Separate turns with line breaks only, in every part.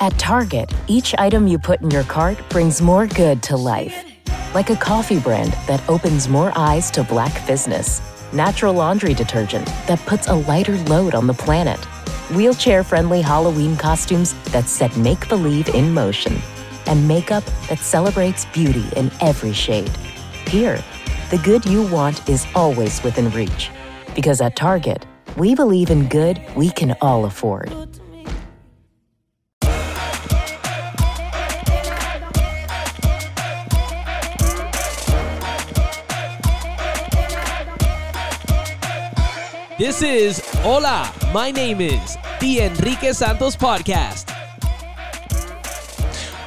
At Target, each item you put in your cart brings more good to life. Like a coffee brand that opens more eyes to black business. Natural laundry detergent that puts a lighter load on the planet. Wheelchair friendly Halloween costumes that set make believe in motion. And makeup that celebrates beauty in every shade. Here, the good you want is always within reach. Because at Target, we believe in good we can all afford.
This is Hola, my name is The Enrique Santos Podcast.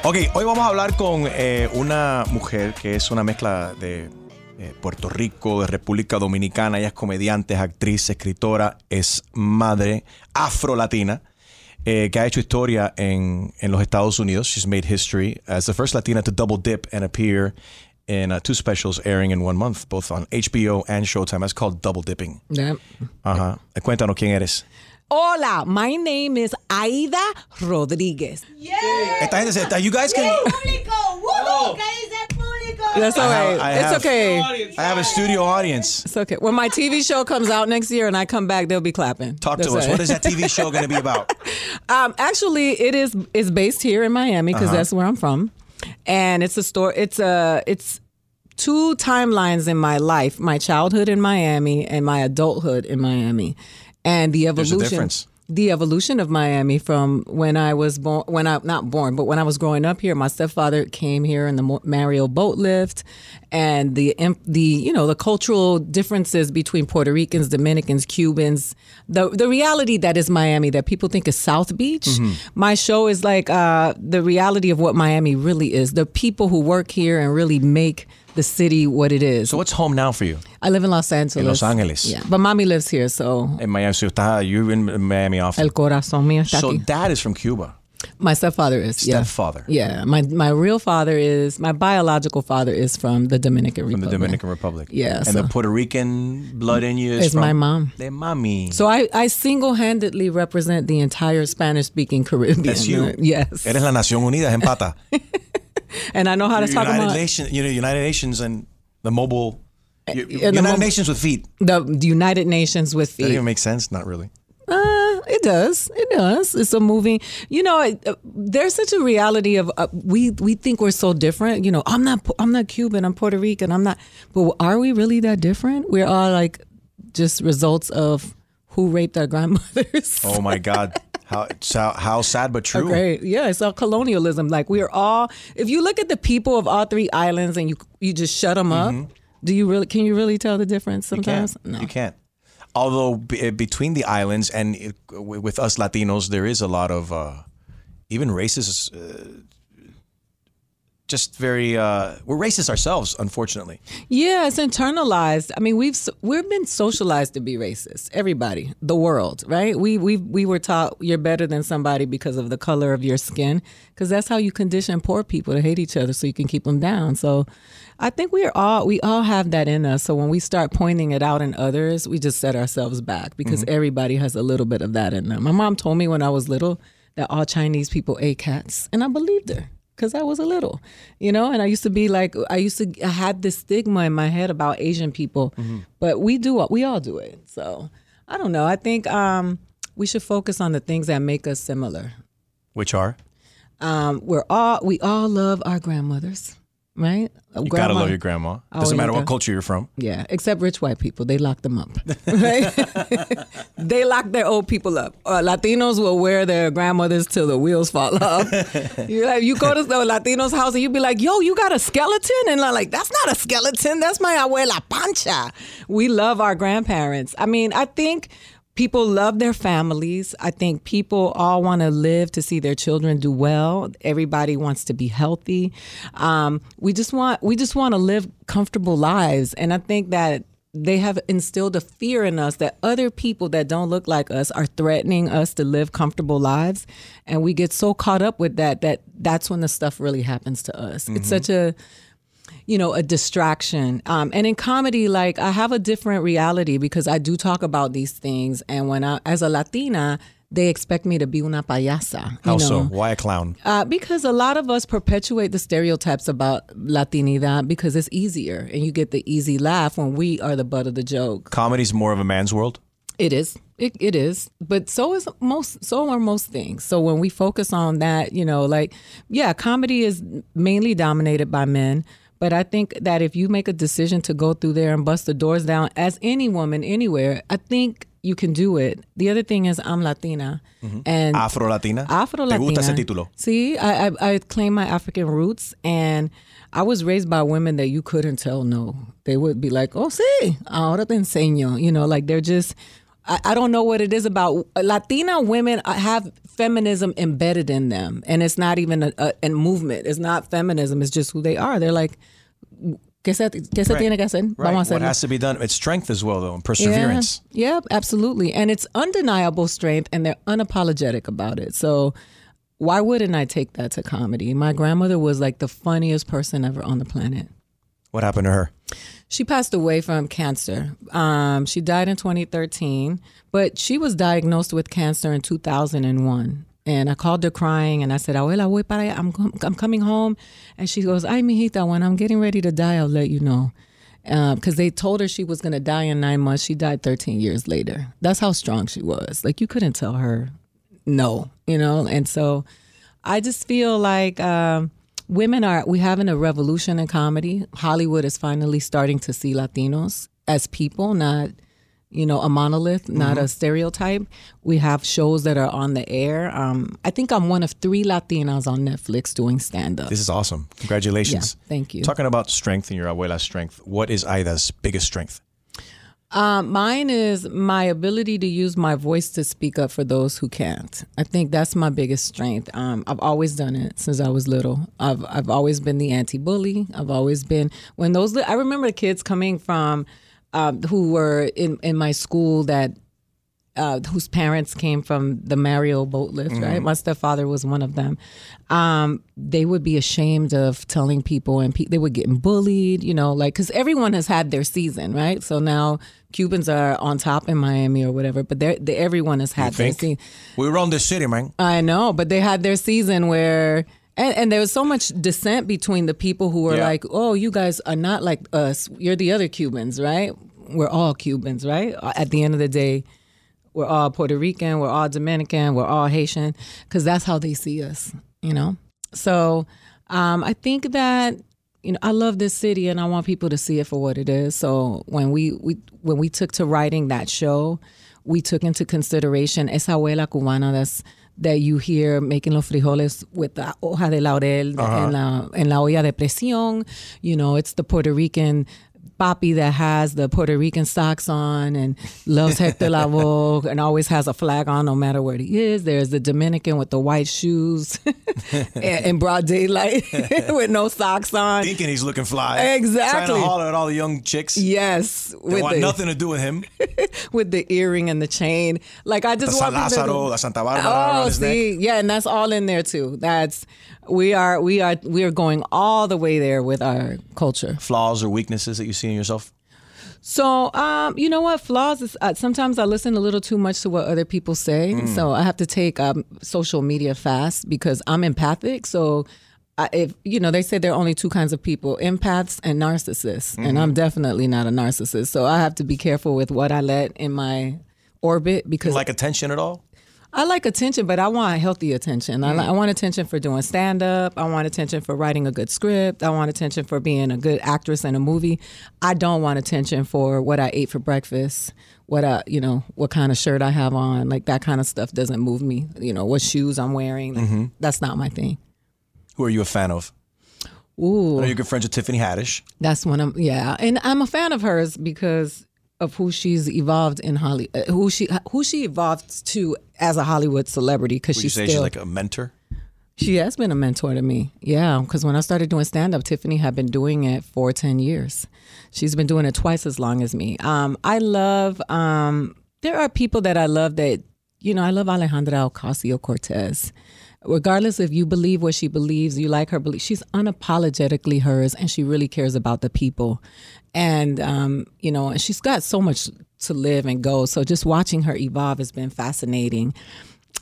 Ok, hoy vamos a hablar con eh, una mujer que es una mezcla de eh, Puerto Rico, de República Dominicana. Ella es comediante, es actriz, escritora, es madre afro-latina. eh, que ha hecho historia en, en los Estados Unidos. She's made history as the first Latina to double dip and appear in uh, two specials airing in one month, both on HBO and Showtime. That's called double dipping.
Yep.
Ajá. Cuéntanos quién eres.
Hola, my name is Aida Rodriguez.
Esta gente se, you guys can.
público! ¡Woohoo! ¿Qué público?
That's all
I have-
right.
I
it's okay.
I have a studio audience.
It's okay. When my TV show comes out next year and I come back, they'll be clapping.
Talk
That's
to us.
all
What
right.
is that TV show going to be about?
Um, actually, it is is based here in Miami
Uh-huh.
because that's where I'm from, and it's a story. It's a it's two timelines in my life: my childhood in Miami and my adulthood in Miami, and the
There's a
evolution.
difference.
The evolution of Miami from when I was born, when I not born, but when I was growing up here, my stepfather came here in the Mariel boat lift, and the the you know the cultural differences between Puerto Ricans, Dominicans, Cubans, the the reality that is Miami that people think is South Beach.
Mm-hmm.
My show is like uh, the reality of what Miami really is. The people who work here and really make the city what it is.
So what's home now for you?
I live in Los Angeles.
In Los Angeles.
Yeah, but mommy lives here, so
In Miami. So you're in Miami often.
el corazón mío está
So
aquí.
dad is from Cuba.
My stepfather is. yeah.
Stepfather.
Yeah, my my real father is my biological father is from the Dominican
From
Republic.
the Dominican Republic.
Yeah,
And
so-
the Puerto Rican blood in you is
It's
from
my mom.
De mami.
So I, I single handedly represent the entire Spanish speaking Caribbean.
That's you.
Yes.
Eres la Nación Unida en pata.
And I know how to talk about
Nations, you know, United Nations and the mobile. you-
and the
United
mobile-
Nations with feet.
the, the United Nations with feet.
That even makes sense? Not really.
Uh, it does. It does. It's a moving. You know, it, uh, there's such a reality of uh, we we think we're so different. You know, I'm not I'm not Cuban. I'm Puerto Rican. I'm not. But are we really that different? We're all like just results of who raped our grandmothers.
Oh my God. How, so, how sad but true.
Great. Yeah, it's all colonialism. Like we're all if you look at the people of all three islands and you you just shut them up, do you really can you really tell the difference
Mm-hmm. You
sometimes? No.
You can't. Although b- uh, between the islands and it, w- with us Latinos, there is a lot of uh, even racist. Uh, just very, uh, we're racist ourselves, unfortunately.
Yeah, it's internalized. I mean, we've we've been socialized to be racist. Everybody, the world, right? We we we were taught you're better than somebody because of the color of your skin, because that's how you condition poor people to hate each other, so you can keep them down. So, I think we are all we all have that in us. So when we start pointing it out in others, we just set ourselves back because everybody has a little bit of that in them. My mom told me when I was little that all Chinese people ate cats, and I believed her because I was a little, you know, and I used to be like, I used to, I had this stigma in my head about Asian people, but we do, we all do it. So I don't know. I think um, we should focus on the things that make us similar.
Which are?
Um, we're all, we all love our grandmothers, right?
You gotta love your grandma. Doesn't
Oh,
matter what culture you're from.
Yeah, except rich white people. They lock them up. Right? they lock their old people up. Uh, Latinos will wear their grandmothers till the wheels fall off. you like, you go to the Latinos' house and you be like, "Yo, you got a skeleton?" And they're like, "That's not a skeleton. That's my abuela Pancha." We love our grandparents. I mean, I think people love their families. I think people all want to live to see their children do well. Everybody wants to be healthy. Um, we just want we just want to live comfortable lives, and I think that they have instilled a fear in us that other people that don't look like us are threatening us to live comfortable lives, and we get so caught up with that that that's when the stuff really happens to us. It's such a you know, a distraction. Um, and in comedy, like I have a different reality because I do talk about these things. And when I, as a Latina, they expect me to be una payasa. you
How so?
know?
Why a clown?
Uh, because a lot of us perpetuate the stereotypes about Latinidad because it's easier and you get the easy laugh when we are the butt of the joke.
Comedy's more of a man's world.
It is. It, it is. But so is most so are most things. So when we focus on that, you know, like yeah, comedy is mainly dominated by men. But I think that if you make a decision to go through there and bust the doors down as any woman anywhere, I think you can do it. The other thing is I'm Latina mm-hmm. and
Afro Latina.
Afro Latina.
¿Te gusta ese título?
See, I, I I claim my African roots, and I was raised by women that you couldn't tell no. They would be like, "Oh, sí, ahora te enseño." You know, like they're just. I, I don't know what it is about Latina women have feminism embedded in them, and it's not even a, a, a movement. It's not feminism. It's just who they are. They're like, ¿qué se, qué se
Right.
tiene que hacer?
Right.
Vamos a
What has to be done? It's strength as well, though, and perseverance.
Yeah, yeah, absolutely. And it's undeniable strength, and they're unapologetic about it. So, why wouldn't I take that to comedy? My grandmother was like the funniest person ever on the planet.
What happened to her?
She passed away from cancer. Um, she died in 2013, but she was diagnosed with cancer in 2001. And I called her crying and I said, Abuela, voy para allá. I'm, I'm coming home. And she goes, Ay, mijita, when I'm getting ready to die, I'll let you know. Because they told her she was going to die in nine months. She died 13 years later. That's how strong she was. Like, you couldn't tell her no, you know? And so I just feel like um, women are, we having a revolution in comedy. Hollywood is finally starting to see Latinos as people, not, you know, a monolith, not
Mm-hmm.
a stereotype. We have shows that are on the air. Um, I think I'm one of three Latinas on Netflix doing stand up.
This is awesome. Congratulations.
Yeah, thank you.
Talking about strength and your abuela's strength, what is Aida's biggest strength?
Um, mine is my ability to use my voice to speak up for those who can't. I think that's my biggest strength. Um, I've always done it since I was little. I've I've always been the anti-bully. I've always been when those. I remember kids coming from um, who were in in my school that uh, whose parents came from the Mariel boat lift, right? My stepfather was one of them. Um, they would be ashamed of telling people, and pe- they were getting bullied, you know, like because everyone has had their season, right? So now Cubans are on top in Miami or whatever, but they're, they, everyone has had their season.
We run this city, man.
I know, but they had their season where. And, and there was so much dissent between the people who were
Yeah.
like, "Oh, you guys are not like us. You're the other Cubans, right? We're all Cubans, right? At the end of the day, we're all Puerto Rican, we're all Dominican, we're all Haitian, because that's how they see us, you know? So um, I think that, you know, I love this city and I want people to see it for what it is. So when we, we when we took to writing that show, we took into consideration esa abuela cubana that's that you hear making los frijoles with the hoja de laurel en, la, en la olla de presión. You know, it's the Puerto Rican papi that has the Puerto Rican socks on and loves Hector Lavoe and always has a flag on no matter where he is. There's the Dominican with the white shoes in broad daylight with no socks on.
Thinking he's looking fly.
Exactly.
Trying to holler at all the young chicks.
Yes,
They
with
want
the,
nothing to do with him.
with the earring and the chain. Like I
The
just
San
want to-
Lázaro, the Santa Barbara
Oh,
his neck.
see, yeah, and that's all in there too. That's we are we are we are going all the way there with our culture.
Flaws or weaknesses that you see in yourself?
So, um, you know what? Flaws is uh, sometimes I listen a little too much to what other people say.
Mm.
So I have to take um, social media fast because I'm empathic. So, I, if you know, they say there are only two kinds of people: empaths and narcissists,
Mm-hmm.
and I'm definitely not a narcissist. So I have to be careful with what I let in my orbit because
Like attention at all?
I like attention, but I want healthy attention. I, li- mm. I want attention for doing stand up. I want attention for writing a good script. I want attention for being a good actress in a movie. I don't want attention for what I ate for breakfast, what I, you know, what kind of shirt I have on. Like that kind of stuff doesn't move me. You know, what shoes I'm wearing. Like, mm-hmm. That's not my thing.
Who are you a fan of?
Ooh.
I know you're good friends with Tiffany Haddish.
That's one of yeah, and I'm a fan of hers because of who she's evolved in Holly, uh, who she who she evolved to as a Hollywood celebrity because she's
say
still
she's like a mentor?
She has been a mentor to me. Yeah, because when I started doing stand up, Tiffany had been doing it for 10 years. She's been doing it twice as long as me. Um, I love, um, there are people that I love that, you know, I love Alejandra Ocasio Cortez. Regardless if you believe what she believes, you like her belief, she's unapologetically hers and she really cares about the people. And, um, you know, and she's got so much to live and go. So just watching her evolve has been fascinating.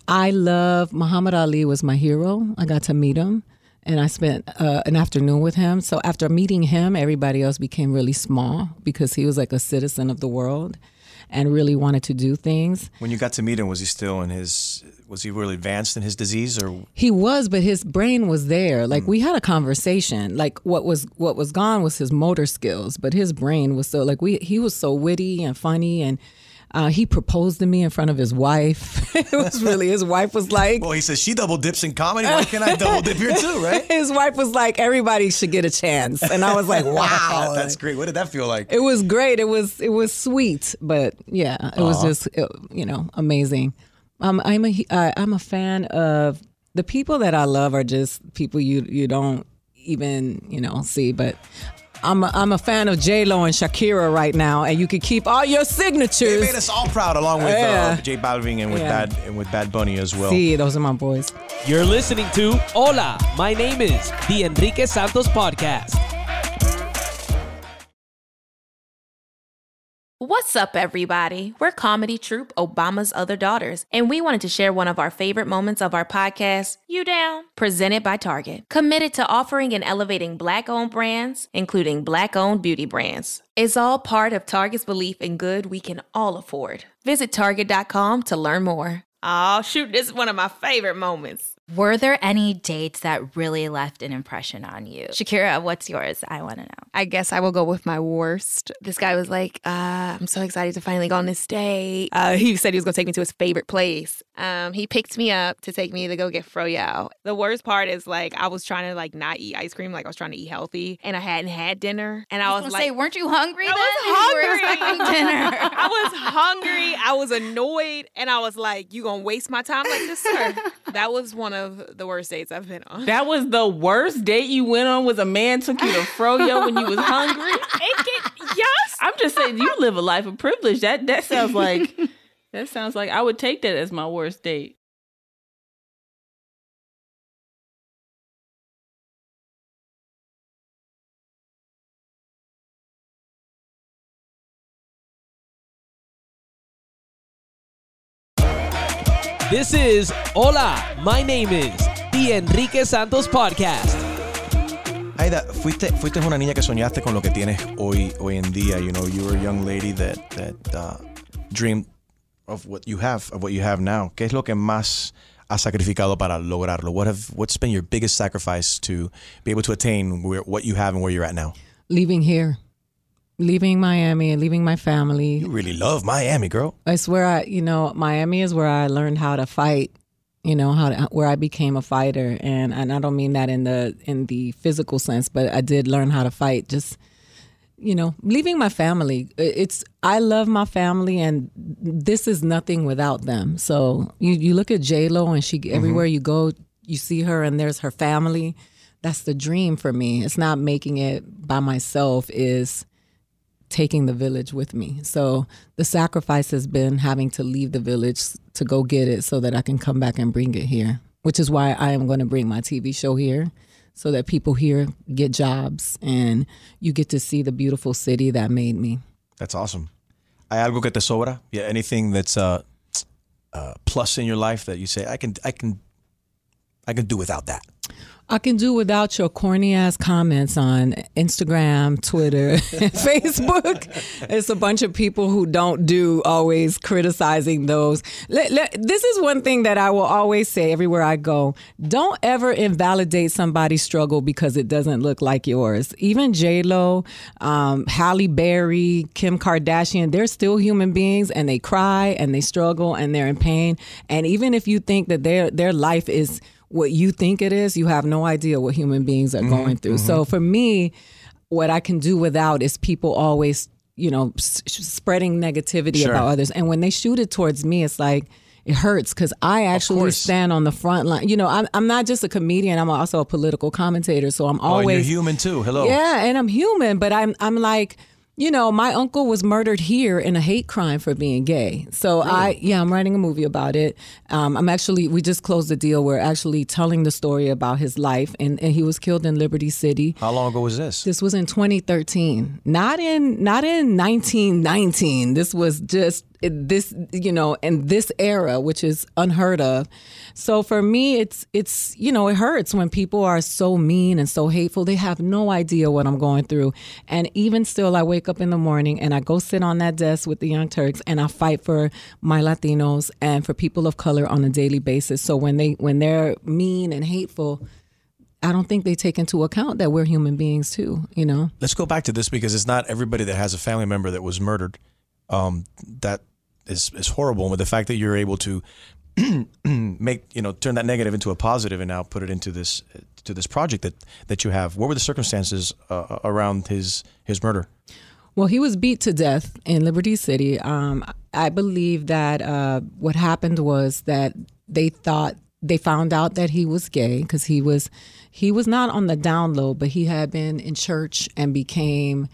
I love Muhammad Ali was my hero. I got to meet him and I spent uh, an afternoon with him. So after meeting him, everybody else became really small because he was like a citizen of the world and really wanted to do things.
When you got to meet him, was he still in his? Was he really advanced in his disease, or
He was, but his brain was there. Like we had a conversation. Like what was what was gone was his motor skills, but his brain was so like we he was so witty and funny and uh, he proposed to me in front of his wife. it was really his wife was like
well, he says she double dips in comedy. Why can't I double dip here too? Right?
his wife was like everybody should get a chance. And I was like, wow.
that's great. What did that feel like?
It was great. It was it was sweet, but yeah, it was just uh, you know amazing. Um, I'm a uh, I'm a fan of the people that I love are just people you you don't even you know see, but. I'm a, I'm a fan of J Lo and Shakira right now, and you can keep all your signatures.
They made us all proud, along with
Yeah.
uh, J Balvin and with
Yeah.
Bad and with Bad Bunny as well.
See, those are my boys.
You're listening to Hola, my name is the Enrique Santos Podcast.
What's up, everybody? We're comedy troupe Obama's Other Daughters, and we wanted to share one of our favorite moments of our podcast, You Down? Presented by Target. Committed to offering and elevating Black owned brands, including Black owned beauty brands. It's all part of Target's belief in good we can all afford. Visit Target.com to learn more. Oh, shoot, this is one of my favorite moments.
Were there any dates that really left an impression on you? Shakira, what's yours? I want to know.
I guess I will go with my worst. This guy was like, uh, I'm so excited to finally go on this date. Uh, he said he was going to take me to his favorite place. Um, he picked me up to take me to go get froyo. The worst part is like I was trying to like not eat ice cream, like I was trying to eat healthy, and I hadn't had dinner, and I,
I
was,
was
like,
say, weren't you hungry
I
then?
was
if you were
hungry.
expecting dinner.
I was hungry. I was annoyed, and I was like, "You gonna waste my time like this, sir?" that was one of the worst dates I've been on.
That was the worst date you went on was a man took you to froyo when you was hungry.
It yes,
I'm just saying you live a life of privilege. That that sounds like that sounds like I would take that as my worst date.
This is Hola, my name is the Enrique Santos Podcast.
Aida, fuiste, fuiste una niña que soñaste con lo que tienes hoy, hoy en día. You know, you were a young lady that, that uh, dreamed of what you have, of what you have now. ¿Qué es lo que más has sacrificado para lograrlo? What have, what's been your biggest sacrifice to be able to attain where, what you have and where you're at now?
Leaving here, leaving Miami, and leaving my family.
You really love Miami, girl.
It's where I, you know, Miami is where I learned how to fight. You know how to, where I became a fighter, and and I don't mean that in the in the physical sense, but I did learn how to fight. Just you know, leaving my family. It's I love my family, and this is nothing without them. So you you look at J Lo, and she mm-hmm. everywhere you go, you see her, and there's her family. That's the dream for me. It's not making it by myself. Is taking the village with me. So the sacrifice has been having to leave the village to go get it so that I can come back and bring it here, which is why I am going to bring my TV show here so that people here get jobs and you get to see the beautiful city that made me.
That's awesome. ¿Hay algo que te sobra? Yeah, anything that's a, a plus in your life that you say I can I can I can do without that.
I can do without your corny ass comments on Instagram, Twitter, Facebook. It's a bunch of people who don't do always criticizing those. Let- let- this is one thing that I will always say everywhere I go. Don't ever invalidate somebody's struggle because it doesn't look like yours. Even J Lo, um, Halle Berry, Kim Kardashian, they're still human beings and they cry and they struggle and they're in pain. And even if you think that their their life is what you think it is, you have no idea what human beings are mm-hmm, going through. So mm-hmm. for me, what I can do without is people always, you know, s- spreading negativity
Sure.
about others. And when they shoot it towards me, it's like, it hurts because I actually stand on the front line. You know, I'm, I'm not just a comedian, I'm also a political commentator. So I'm
Oh,
always.
you're human too. Hello.
Yeah, and I'm human, but I'm I'm like, you know, my uncle was murdered here in a hate crime for being gay. So I yeah, I'm writing a movie about it. Um, I'm actually we just closed the deal. We're actually telling the story about his life, and, and he was killed in Liberty City.
How long ago was this?
This was in 2013, not in not in 1919. This was just this you know in this era which is unheard of. So for me it's it's you know it hurts when people are so mean and so hateful. They have no idea what i'm going through. And even still i wake up in the morning and i go sit on that desk with the Young Turks and i fight for my latinos and for people of color on a daily basis. So when they when they're mean and hateful i don't think they take into account that we're human beings too you know?
Let's go back to this because it's not everybody that has a family member that was murdered. Um, that is is horrible. But the fact that you're able to make you know turn that negative into a positive and now put it into this to this project that that you have. What were the circumstances uh, around his his murder?
Well, he was beat to death in Liberty City. Um, I believe that uh, what happened was that they thought they found out that he was gay because he was he was not on the down low, but he had been in church and became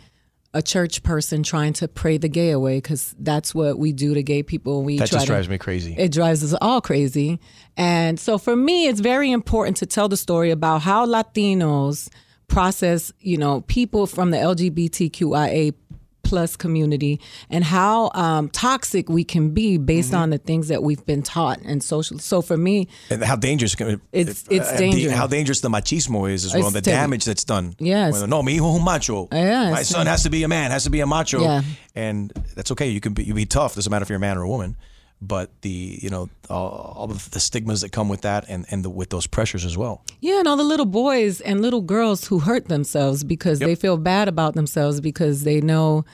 a church person trying to pray the gay away because that's what we do to gay people. We
That
try
just
to-
drives me crazy.
it drives us all crazy. And so for me, it's very important to tell the story about how Latinos process, you know, people from the LGBTQIA plus community and how um, toxic we can be based on the things that we've been taught and social. So for me,
And how dangerous can it,
It's- it's
uh, the-
dangerous.
how dangerous the machismo is as well,
It's
the
terrible.
damage that's done.
Yes.
Well, no, mi hijo un macho.
Yeah,
My son has to be a man, has to be a macho.
Yeah.
And that's okay. You can be you be tough. Doesn't matter if you're a man or a woman. But the you know all, the stigmas that come with that and and the, with those pressures as well.
Yeah, and all the little boys and little girls who hurt themselves because they feel bad about themselves because they know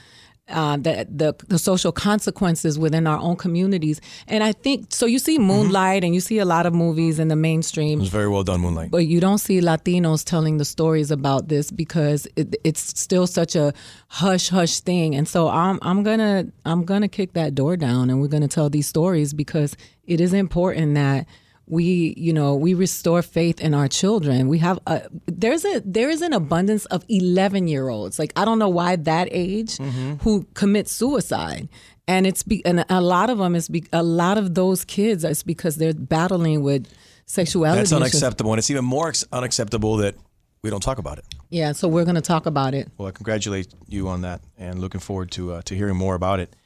uh, that the the social consequences within our own communities. And I think so. You see Moonlight, and you see a lot of movies in the mainstream.
It was very well done, Moonlight.
But you don't see Latinos telling the stories about this because it, it's still such a hush hush thing. And so I'm I'm gonna I'm gonna kick that door down, and we're gonna tell these stories because it is important that we you know we restore faith in our children. We have a, there's a there is an abundance of 11 year olds. Like I don't know why that age who commit suicide. And it's be, and a lot of them is be, a lot of those kids is because they're battling with sexuality.
That's unacceptable, and it's even more unacceptable that we don't talk about it.
Yeah, so we're going to talk about it.
Well, I congratulate you on that, and looking forward to uh, to hearing more about it.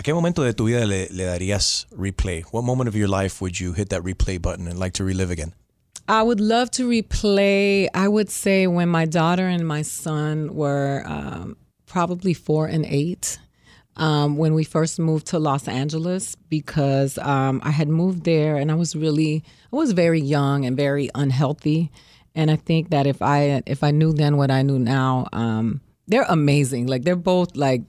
¿A qué momento de tu vida le, le darías replay? What moment of your life would you hit that replay button and like to relive again?
I would love to replay, I would say, when my daughter and my son were um, probably four and eight. Um, when we first moved to Los Angeles, because um, I had moved there and I was really, I was very young and very unhealthy, and I think that if I if I knew then what I knew now, um, they're amazing. Like they're both like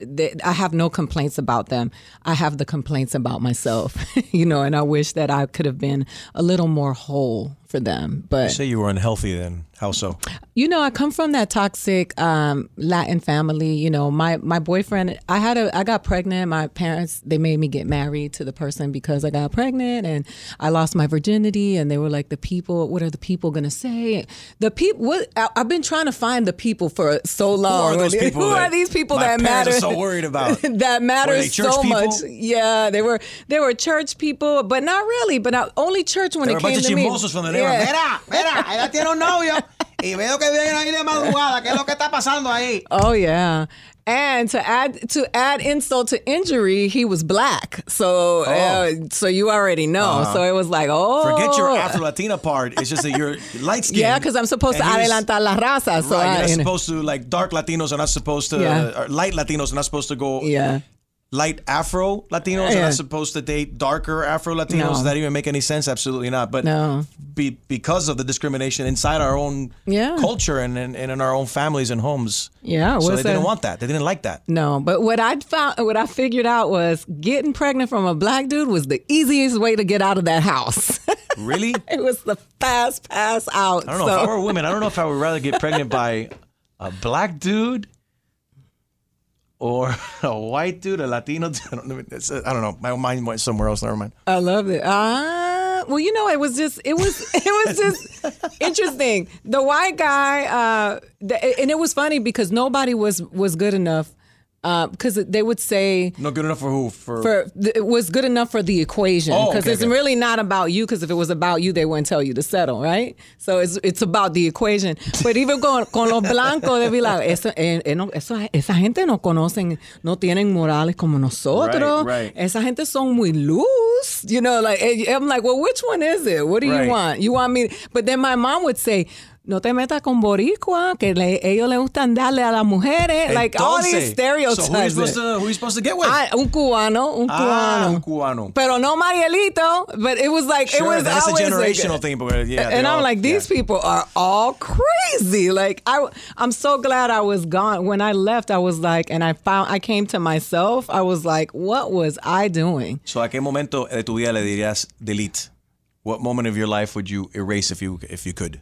they, I have no complaints about them. I have the complaints about myself, you know, and I wish that I could have been a little more whole for them.
You
But
say you were unhealthy then. How so?
you know, I come from that toxic um, Latin family. You know, my my boyfriend. I had a. I got pregnant. My parents they made me get married to the person because I got pregnant, and I lost my virginity. And they were like, the people. What are the people gonna say? The people. What I, I've been trying to find the people for so long.
are those people
Who are these people that matter?
so worried about?
that matters so
people?
much. Yeah, they were they were church people, but not really. But not, only church when
There
it came to me.
from the neighborhood.
Yeah.
Mira, mira, ella tiene un novio y veo que vienen ahí de madrugada. ¿Qué es lo que está pasando ahí?
Oh yeah. And to add to add insult to injury, he was black. So uh, so you already know. So it was like, oh.
Forget your Afro Latina part. It's just that you're light skinned.
Yeah, because I'm supposed to adelantar la raza. So
right,
I,
you're not supposed to like dark Latinos are not supposed to
Yeah.
or light Latinos are not supposed to go
yeah.
Light Afro Latinos are not supposed to date darker Afro Latinos.
No.
Does that even make any sense? Absolutely not. But
No.
be, because of the discrimination inside our own
Yeah.
culture and, and, and in our own families and homes.
Yeah,
So they didn't want that. They didn't like that.
No, but what I found, what I figured out was getting pregnant from a black dude was the easiest way to get out of that house.
Really?
it was the fast pass out.
I don't know.
So-
If I were a woman, I don't know if I would rather get pregnant by a black dude or a white dude, a Latino dude. I don't I don't know. My mind went somewhere else. Never mind.
I love it. Ah, well, you know, it was just, it was, it was just interesting. The white guy, uh, the, and it was funny because nobody was was good enough because they would say
No good enough for who? For,
for th- it was good enough for the equation
Oh,
because
okay,
it's
okay.
really not about you because if it was about you they wouldn't tell you to settle right so it's it's about the equation but even con, con los blancos they be like eso, eh, eh, no, eso, esa gente no conocen no tienen morales como nosotros
Right, right.
esa gente son muy loose you know like eh, I'm like well which one is it what do
Right.
you want you want me but then my mom would say no te metas con boricua que le, ellos le gustan darle a las mujeres like all these
Entonces,
stereotypes
So who you supposed to who you supposed to get with?
Ah, un cubano, un
Ah,
cubano.
un cubano.
Pero no Marielito, but it was like
Sure,
it was
that's a
always
generational
like,
thing, but yeah,
and I'm
all-
like, these
yeah.
people are all crazy. Like I, I'm so glad I was gone. When I left, I was like, and I found, I came to myself. I was like, what was I doing?
So, ¿a qué momento de tu vida le dirías delete? What moment of your life would you erase if you if you could?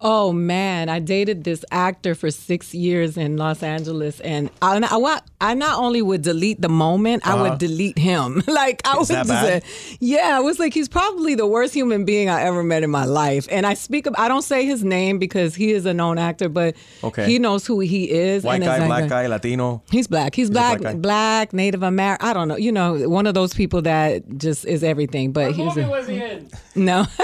Oh man, I dated this actor for six years in Los Angeles, and I, I, I not only would delete the moment, I would uh-huh. delete him. like I
Is
would
that
just
bad?
say, yeah, I was like, he's probably the worst human being I ever met in my life. And I speak, of, I don't say his name because he is a known actor, but
Okay.
he knows who he is.
White
and it's
guy,
like
black
a-
guy, Latino.
He's black. He's,
a
black,
black
black. Native American. I don't know. You know, one of those people that just is everything. But he's a,
was he in?
no.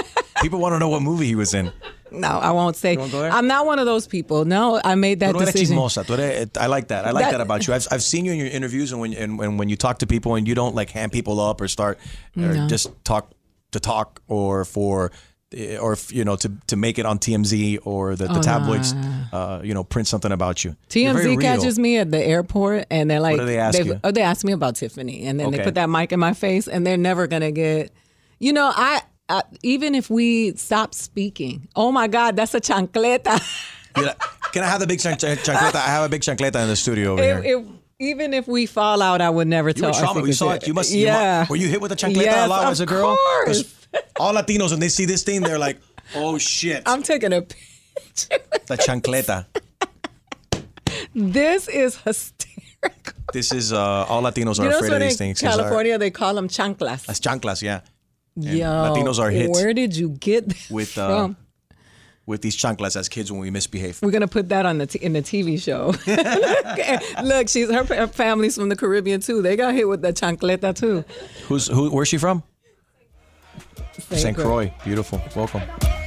People want to know what movie he was in.
No, I won't say.
won't go there?
I'm not one of those people. No, I made that
Tú no eres
decision.
chismosa. Eres, I like that. I like that,
That-
about you. I've, I've seen you in your interviews and when and, when when you talk to people and you don't like hand people up or start or
No.
just talk to talk or for eh, or you know to to make it on TMZ or the, the
Oh,
tabloids uh, you know print something about you. You're
TMZ
real.
catches me at the airport and they're like,
do they ask you?
Oh, they ask me about Tiffany, and then
Okay.
they put that mic in my face, and they're never gonna get. You know, I, I even if we stop speaking, oh my God, that's a chancleta.
Yeah. Can I have the big chan- chan- chancleta? I have a big chancleta in the studio over
If-
here.
if- even if we fall out, I would never
You
tell.
were
our
trauma. You saw it. You must. you mu-
Yeah.
were you hit with a chancleta
Yes,
a lot as a girl?
course.
all Latinos when they see this thing, they're like, "Oh shit!"
I'm taking a picture.
the chancleta.
This is hysterical.
This is uh, all Latinos are
You know,
afraid
so
of these things. our-
California, they call them chanclas.
That's chanclas, yeah.
Yo,
Latinos are hit
Where did you get this
with uh,
from?
with these chanclas as kids when we misbehave.
We're gonna put that on the t- in the TV show. Look, she's her, her family's from the Caribbean too. They got hit with the chancleta too.
Who's who? Where's she from?
St.
St. Croix. Beautiful. Welcome.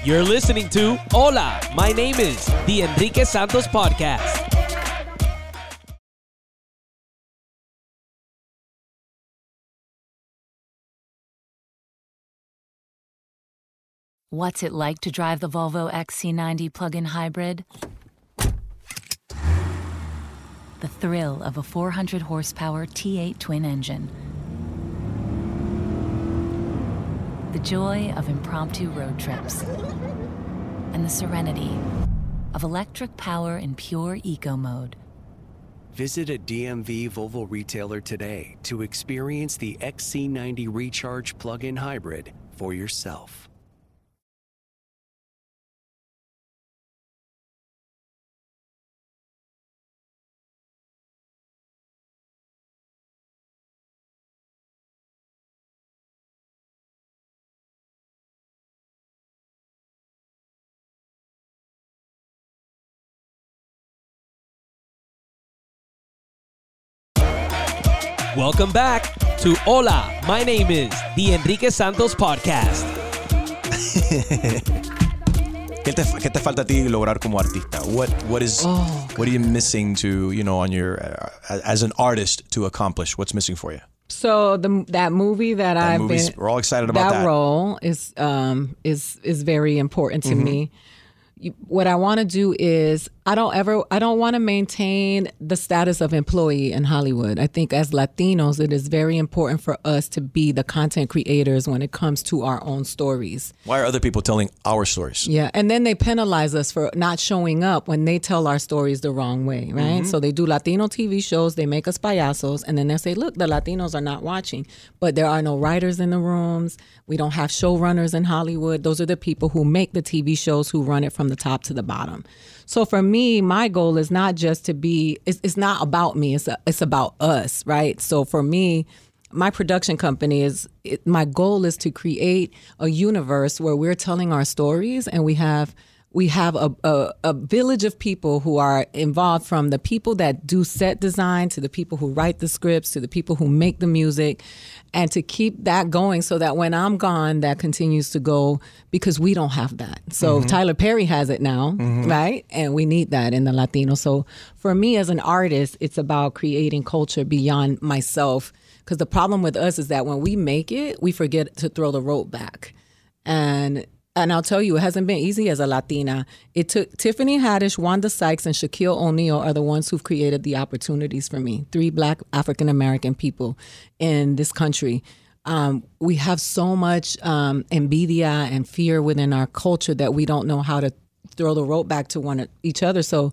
You're listening to Hola, my name is the Enrique Santos Podcast.
What's it like to drive the Volvo XC90 plug-in hybrid? The thrill of a 400 horsepower T8 twin engine. The joy of impromptu road trips. And the serenity of electric power in pure eco mode.
Visit a DMV Volvo retailer today to experience the XC90 Recharge plug in hybrid for yourself.
Welcome back to Hola, my name is the Enrique Santos Podcast.
¿Qué te, qué te falta a ti lograr como artista? What what is
Oh,
what are you missing to you know on your uh, as an artist to accomplish? What's missing for you?
So the that movie that, I've
movie's-
been
we're all excited about that.
role is um is is very important
Mm-hmm.
to me. You, what I want to do is I don't ever I don't want to maintain the status of employee in Hollywood. I think as Latinos it is very important for us to be the content creators when it comes to our own stories.
Why are other people telling our stories?
Yeah, and then they penalize us for not showing up when they tell our stories the wrong way, right? Mm-hmm. So they do Latino TV shows, they make us payasos, and then they say, look, the Latinos are not watching. But there are no writers in the rooms. We don't have showrunners in Hollywood. Those are the people who make the TV shows, who run it from the top to the bottom. So for me, my goal is not just to be, it's, it's not about me, it's, a, it's about us, right? So for me, my production company is it, my goal is to create a universe where we're telling our stories and we have we have a, a, a village of people who are involved from the people that do set design to the people who write the scripts to the people who make the music and to keep that going so that when I'm gone, that continues to go because we don't have that. So mm-hmm. Tyler Perry has it now, mm-hmm. right? And we need that in the Latino. So for me as an artist, it's about creating culture beyond myself. Because the problem with us is that when we make it, we forget to throw the rope back. And and I'll tell you, it hasn't been easy as a Latina. It took Tiffany Haddish, Wanda Sykes, and Shaquille O'Neal are the ones who've created the opportunities for me. Three black African American people in this country. Um, we have so much um, envidia and fear within our culture that we don't know how to throw the rope back to one each other. So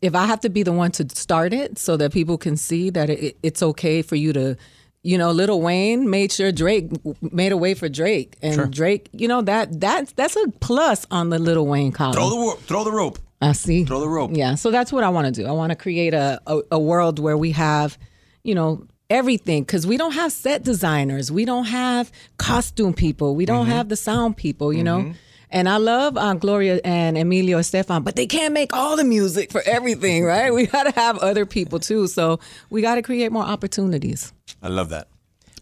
if I have to be the one to start it so that people can see that it, it's okay for you to, you know, Lil Wayne made sure Drake made a way for Drake, and Drake, you know that that's that's a plus on the Lil Wayne column.
Throw the wo- throw the rope.
I see.
Throw the rope.
Yeah, so that's what I want to do. I want to create a, a, a world where we have, you know, everything because we don't have set designers, we don't have costume people, we don't mm-hmm. have the sound people, you know. Mm-hmm. And I love uh, Gloria and Emilio Estefan, but they can't make all the music for everything, right? We got to have other people too. So we got to create more opportunities.
I love that.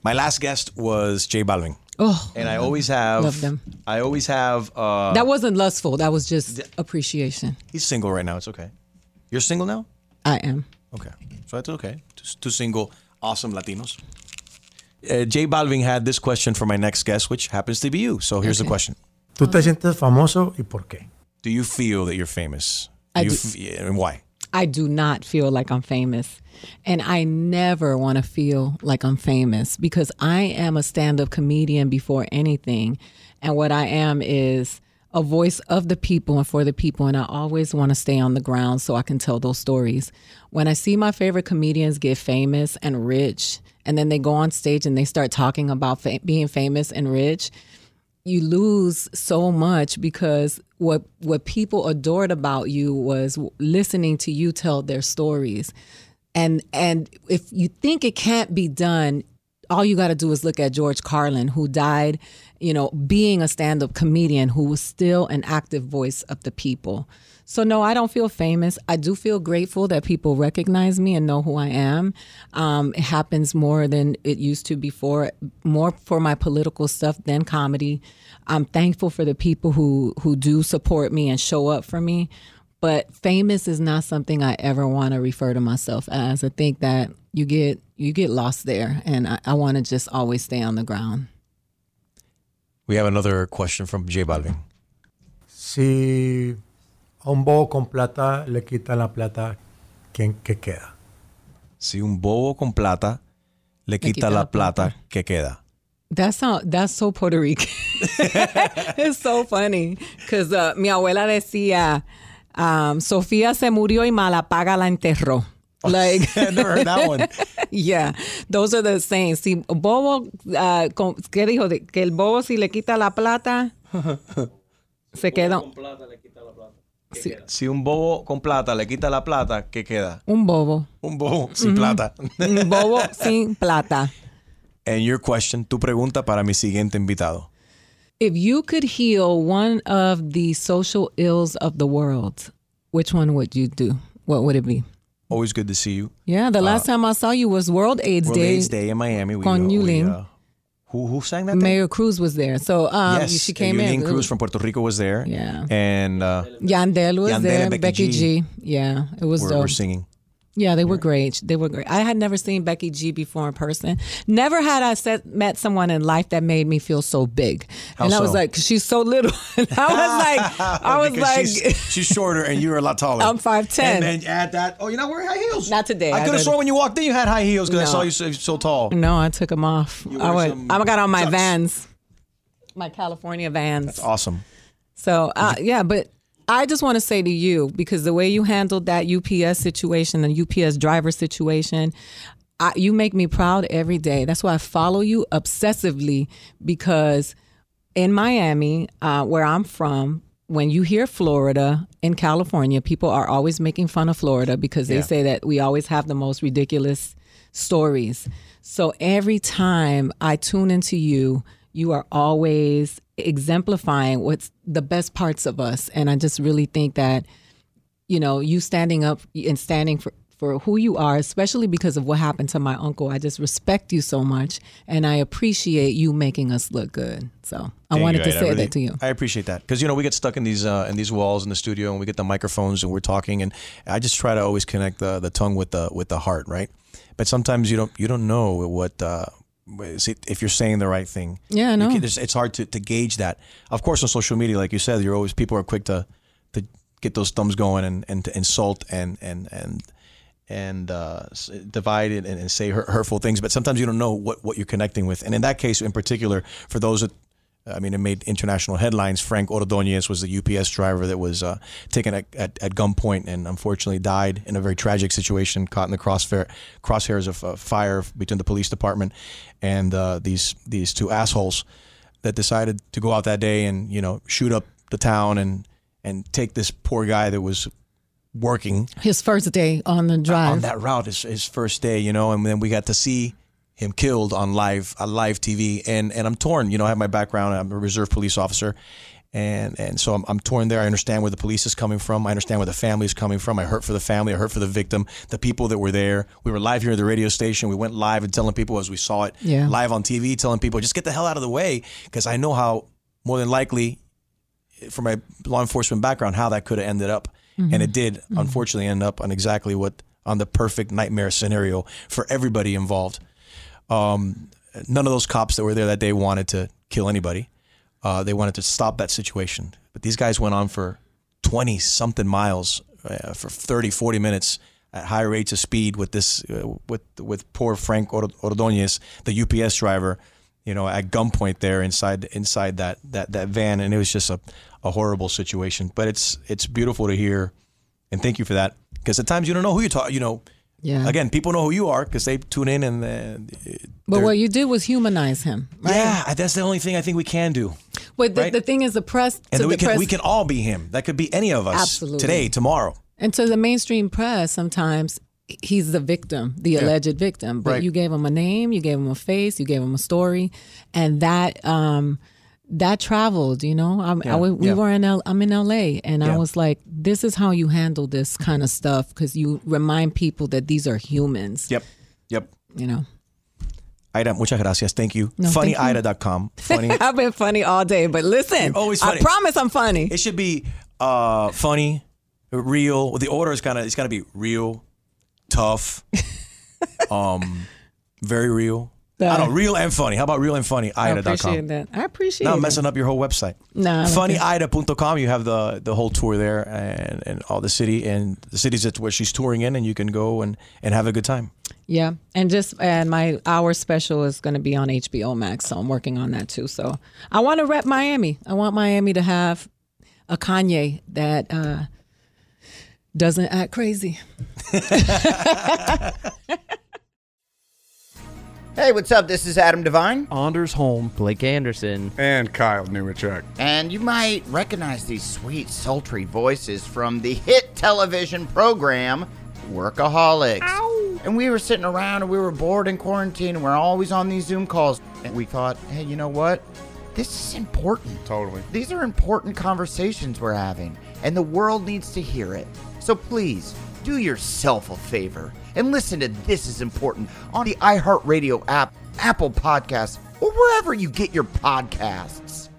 My last guest was J Balvin.
Oh,
And I always have
Love them.
I always have uh
that wasn't lustful. That was just appreciation.
he's single right now, it's okay. You're single now?
I am.
Okay. So that's okay. Two, two single awesome Latinos. Uh, J Balvin had this question for my next guest, which happens to be you. So here's the question.
¿Tú te sientes famoso y por qué?
Do you feel that you're famous?
I
you
do.
f- and why?
I do not feel like I'm famous. And I never want to feel like I'm famous because I am a stand up comedian before anything. And what I am is a voice of the people and for the people. And I always want to stay on the ground so I can tell those stories. When I see my favorite comedians get famous and rich, and then they go on stage and they start talking about fa- being famous and rich, you lose so much because what what people adored about you was listening to you tell their stories. And and if you think it can't be done all you got to do is look at George Carlin who died you know being a stand-up comedian who was still an active voice of the people so no I don't feel famous I do feel grateful that people recognize me and know who I am um, it happens more than it used to before more for my political stuff than comedy I'm thankful for the people who who do support me and show up for me but famous is not something I ever want to refer to myself as. I think that you get you get lost there, and I, I want to just always stay on the ground.
We have another question from J Balvin.
Si a un bobo con plata le quitan la plata, ¿quién qué queda?
Si un bobo con plata le quita, la plata, ¿qué queda?
That's how, that's so Puerto Rican. it's so funny because uh, mi abuela decía, um, Sofía se murió y Malapaga la enterró. Like
I never heard that one.
yeah, those are the sayings. Si bobo, uh, con- ¿qué dijo? Que el bobo si le quita la plata, se queda
Si un bobo con plata le quita la plata, ¿qué queda?
un bobo.
Un bobo sin plata.
Un bobo sin plata.
And your question, tu pregunta para mi siguiente invitado.
If you could heal one of the social ills of the world, which one would you do? What would it be?
Always good to see you.
Yeah, the last time I saw you was World AIDS
World
Day.
AIDS Day in Miami. We,
Con
uh, we,
Yulin.
Who, who sang that? thing?
Mayor Cruz was there. So um,
yes,
she came
Yulin
in.
Cruz from Puerto Rico was there.
Yeah.
And uh,
Yandel was
Yandel
there.
and Becky
Becky,
G.
G. Yeah, it was
we're,
dope.
we're singing.
Yeah, they were great. They were great. I had never seen Becky G before in person. Never had I set, met someone in life that made me feel so big.
How
and I was like, she's so little. and I was like, I was like,
she's, she's shorter and you're a lot taller.
I'm 5'10".
And, and add that. Oh, you're not wearing high heels.
Not today.
I could have sworn when you walked in you had high heels because I saw you so, so tall.
No, I took them off. I went. I got on my. Vans, my California Vans.
That's awesome.
So uh, yeah, but I just want to say to you because the way you handled that UPS situation, the UPS driver situation, I, you make me proud every day. That's why I follow you obsessively because in Miami, uh, where I'm from. When you hear Florida in California, people are always making fun of Florida because they
Yeah.
say that we always have the most ridiculous stories. So every time I tune into you, you are always exemplifying what's the best parts of us. And I just really think that, you know, you standing up and standing for, for who you are, especially because of what happened to my uncle. I just respect you so much and I appreciate you making us look good. So I wanted to say
really-
that to you.
I appreciate that because you know we get stuck in these uh, in these walls in the studio and we get the microphones and we're talking and I just try to always connect the, the tongue with the with the heart, right? But sometimes you don't you don't know what uh, if you're saying the right thing.
Yeah, I know.
can- it's, hard to, to gauge that. Of course, on social media, like you said, you're always people are quick to to get those thumbs going and, and to insult and and and and uh, divide it and, and say hurtful things. But sometimes you don't know what, what you're connecting with. And in that case, in particular, for those that I mean, it made international headlines. Frank Ordonez was the UPS driver that was uh, taken at, at, at gunpoint and unfortunately died in a very tragic situation, caught in the crossfair, crosshairs of uh, fire between the police department and uh, these these two assholes that decided to go out that day and you know shoot up the town and and take this poor guy that was working
His first day on the drive.
on that route his, his first day you know and then we got to see him killed on live on live tv and and i'm torn. You know i have my background. I'm a reserve police officer. And and so I'm, I'm torn there. I understand where the police is coming from. I understand where the family is coming from. I hurt for the family. I hurt for the victim. The people that were there. We were live here at the radio station. We went live and telling people as we saw it.
Yeah.
live on tv telling people just get the hell out of the way. Because i know how more than likely from my law enforcement background how that could have ended up.
Mm-hmm.
and it did unfortunately end up on exactly what on the perfect nightmare scenario for everybody involved um, none of those cops that were there that day wanted to kill anybody. Uh, they wanted to stop that situation. But these guys went on for 20 something miles uh, for 30 40 minutes at high rates of speed with this uh, with with poor Frank Or- Ordonez the UPS driver you know at gunpoint there inside inside that that that van. And it was just a, a horrible situation. But it's it's beautiful to hear. And thank you for that. Because at times you don't know who you talk you know
Yeah.
again people know who you are because they tune in and uh,
but what you did was humanize him, right?
yeah that's the only thing I think we can do
But the,
Right.
the thing is, the press
and we can
press,
we can all be him that could be any of us
Absolutely.
today tomorrow
and to the mainstream press, sometimes he's the victim, the alleged victim. But
Right.
you gave him a name, you gave him a face, you gave him a story, and that um, that traveled. You know, I'm, I,
Yeah,
w- we
yeah.
were in L, I'm in L.A. and I was like, this is how you handle this kind of stuff because you remind people that these are humans.
yep yep
You know,
Aida, muchas gracias. Thank you.
No.
FunnyAida.com. Funny.
I've been funny all day, but listen,
You're always
I promise I'm funny.
It should be uh, funny, real. The order is kind of it's gonna be real, tough, um, very real. I don't know, real and funny. How about real and funny?
I
Ida.com.
appreciate that. I appreciate it.
I'm messing up your whole website.
Nah, I don't care.
FunnyAida.com. You have the the whole tour there and, and all the city and the cities that where she's touring in, and you can go and, and have a good time.
Yeah, and just and my hour special is going to be on HBO Max, so I'm working on that too. So I want to rep Miami. I want Miami to have a Kanye that uh, doesn't act crazy.
Hey, what's up? This is Adam Devine.
Anders Holm, Blake Anderson,
and Kyle Newacheck.
And you might recognize these sweet, sultry voices from the hit television program Workaholics. And we were sitting around and we were bored in quarantine and we're always on these Zoom calls. And we thought, hey, you know what? This is important.
Totally.
These are important conversations we're having, and the world needs to hear it. So please, do yourself a favor and listen to This Is Important on the iHeartRadio app, Apple Podcasts, or wherever you get your podcasts.